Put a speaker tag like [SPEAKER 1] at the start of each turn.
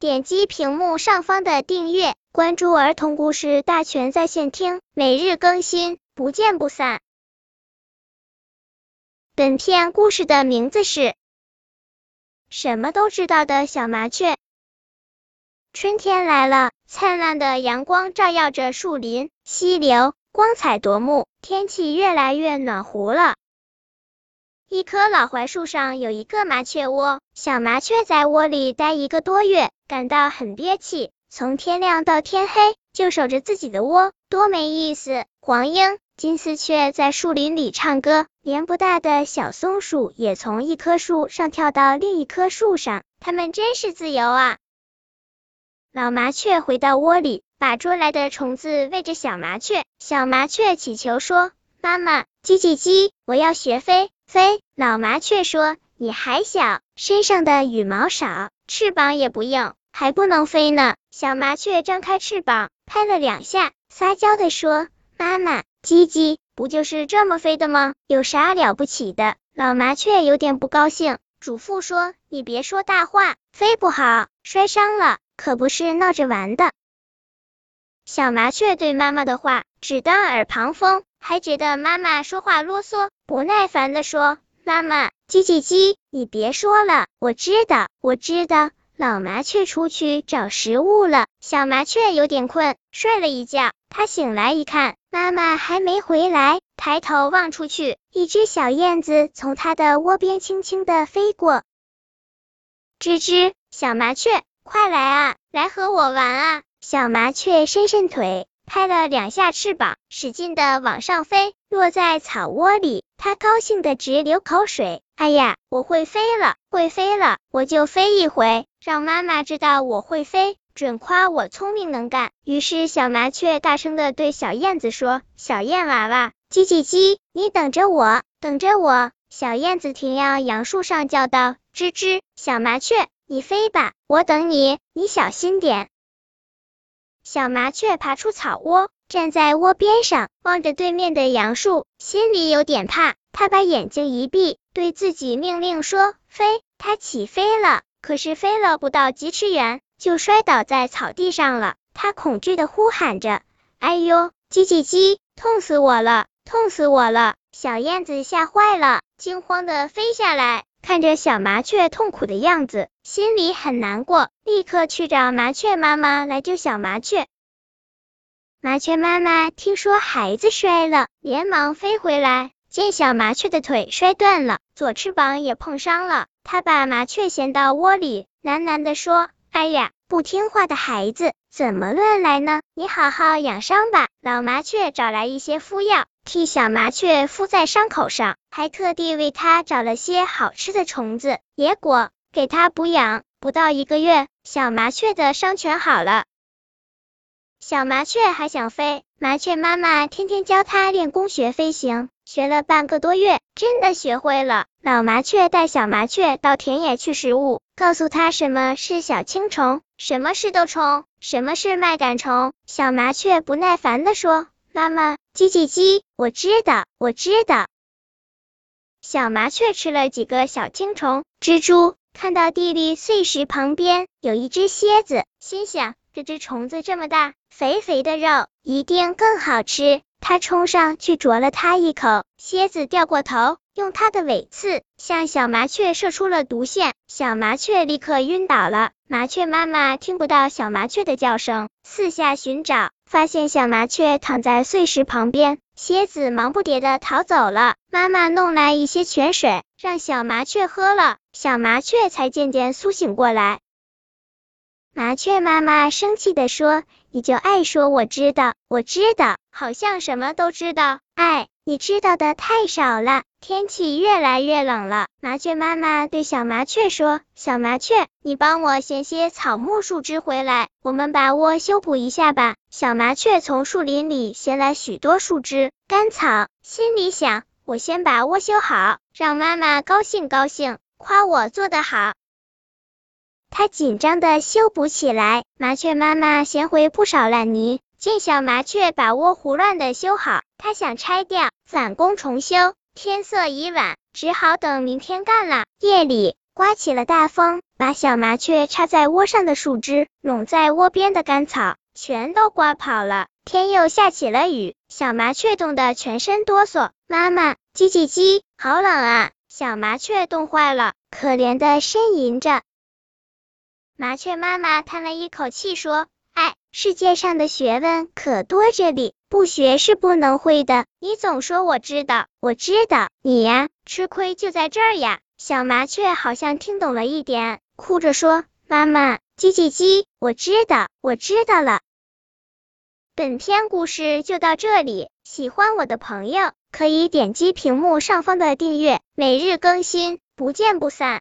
[SPEAKER 1] 点击屏幕上方的订阅，关注儿童故事大全在线听，每日更新，不见不散。本片故事的名字是《什么都知道的小麻雀》。春天来了，灿烂的阳光照耀着树林、溪流，光彩夺目，天气越来越暖和了。一棵老槐树上有一个麻雀窝，小麻雀在窝里待一个多月，感到很憋气。从天亮到天黑，就守着自己的窝，多没意思。黄莺、金丝雀在树林里唱歌，连不大的小松鼠也从一棵树上跳到另一棵树上，它们真是自由啊！老麻雀回到窝里，把捉来的虫子喂着小麻雀。小麻雀祈求说：“妈妈，叽叽叽，我要学飞。”飞，老麻雀说：“你还小，身上的羽毛少，翅膀也不硬，还不能飞呢。”小麻雀张开翅膀，拍了两下，撒娇的说：“妈妈，叽叽，不就是这么飞的吗？有啥了不起的？”老麻雀有点不高兴，嘱咐说：“你别说大话，飞不好，摔伤了，可不是闹着玩的。”小麻雀对妈妈的话只当耳旁风。还觉得妈妈说话啰嗦，不耐烦的说：“妈妈，叽叽叽，你别说了，我知道，我知道。”老麻雀出去找食物了，小麻雀有点困，睡了一觉。它醒来一看，妈妈还没回来，抬头望出去，一只小燕子从它的窝边轻轻的飞过。吱吱，小麻雀，快来啊，来和我玩啊！小麻雀伸伸腿。拍了两下翅膀，使劲的往上飞，落在草窝里，它高兴的直流口水。哎呀，我会飞了，会飞了，我就飞一回，让妈妈知道我会飞，准夸我聪明能干。于是小麻雀大声的对小燕子说：“小燕娃娃，叽叽叽，你等着我，等着我。”小燕子停要杨树上叫道：“吱吱，小麻雀，你飞吧，我等你，你小心点。”小麻雀爬出草窝，站在窝边上，望着对面的杨树，心里有点怕。他把眼睛一闭，对自己命令说：“飞！”它起飞了，可是飞了不到几尺远，就摔倒在草地上了。他恐惧的呼喊着：“哎呦，叽叽叽，痛死我了，痛死我了！”小燕子吓坏了，惊慌的飞下来。看着小麻雀痛苦的样子，心里很难过，立刻去找麻雀妈妈来救小麻雀。麻雀妈妈听说孩子摔了，连忙飞回来，见小麻雀的腿摔断了，左翅膀也碰伤了，她把麻雀衔到窝里，喃喃的说：“哎呀，不听话的孩子，怎么乱来呢？你好好养伤吧。”老麻雀找来一些敷药。替小麻雀敷在伤口上，还特地为它找了些好吃的虫子、野果，给它补养。不到一个月，小麻雀的伤全好了。小麻雀还想飞，麻雀妈妈天天教它练功学飞行，学了半个多月，真的学会了。老麻雀带小麻雀到田野去拾物，告诉它什么是小青虫，什么是豆虫，什么是麦秆虫。小麻雀不耐烦的说。妈妈，叽叽叽，我知道，我知道。小麻雀吃了几个小青虫、蜘蛛，看到地里碎石旁边有一只蝎子，心想这只虫子这么大，肥肥的肉一定更好吃。它冲上去啄了它一口，蝎子掉过头，用它的尾刺向小麻雀射出了毒箭，小麻雀立刻晕倒了。麻雀妈妈听不到小麻雀的叫声，四下寻找。发现小麻雀躺在碎石旁边，蝎子忙不迭的逃走了。妈妈弄来一些泉水，让小麻雀喝了，小麻雀才渐渐苏醒过来。麻雀妈妈生气的说：“你就爱说我知道，我知道，好像什么都知道。哎，你知道的太少了。”天气越来越冷了，麻雀妈妈对小麻雀说：“小麻雀，你帮我衔些草木树枝回来，我们把窝修补一下吧。”小麻雀从树林里衔来许多树枝、干草，心里想：“我先把窝修好，让妈妈高兴高兴，夸我做得好。”它紧张的修补起来，麻雀妈妈衔回不少烂泥。见小麻雀把窝胡乱的修好，它想拆掉，返工重修。天色已晚，只好等明天干了。夜里，刮起了大风，把小麻雀插在窝上的树枝、拢在窝边的干草全都刮跑了。天又下起了雨，小麻雀冻得全身哆嗦。妈妈，叽叽叽，好冷啊！小麻雀冻坏了，可怜的呻吟着。麻雀妈妈叹了一口气说：“哎，世界上的学问可多着哩，不学是不能会的。你总说我知道，我知道，你呀，吃亏就在这儿呀。”小麻雀好像听懂了一点，哭着说：“妈妈，叽叽叽，我知道，我知道了。”本篇故事就到这里，喜欢我的朋友可以点击屏幕上方的订阅，每日更新，不见不散。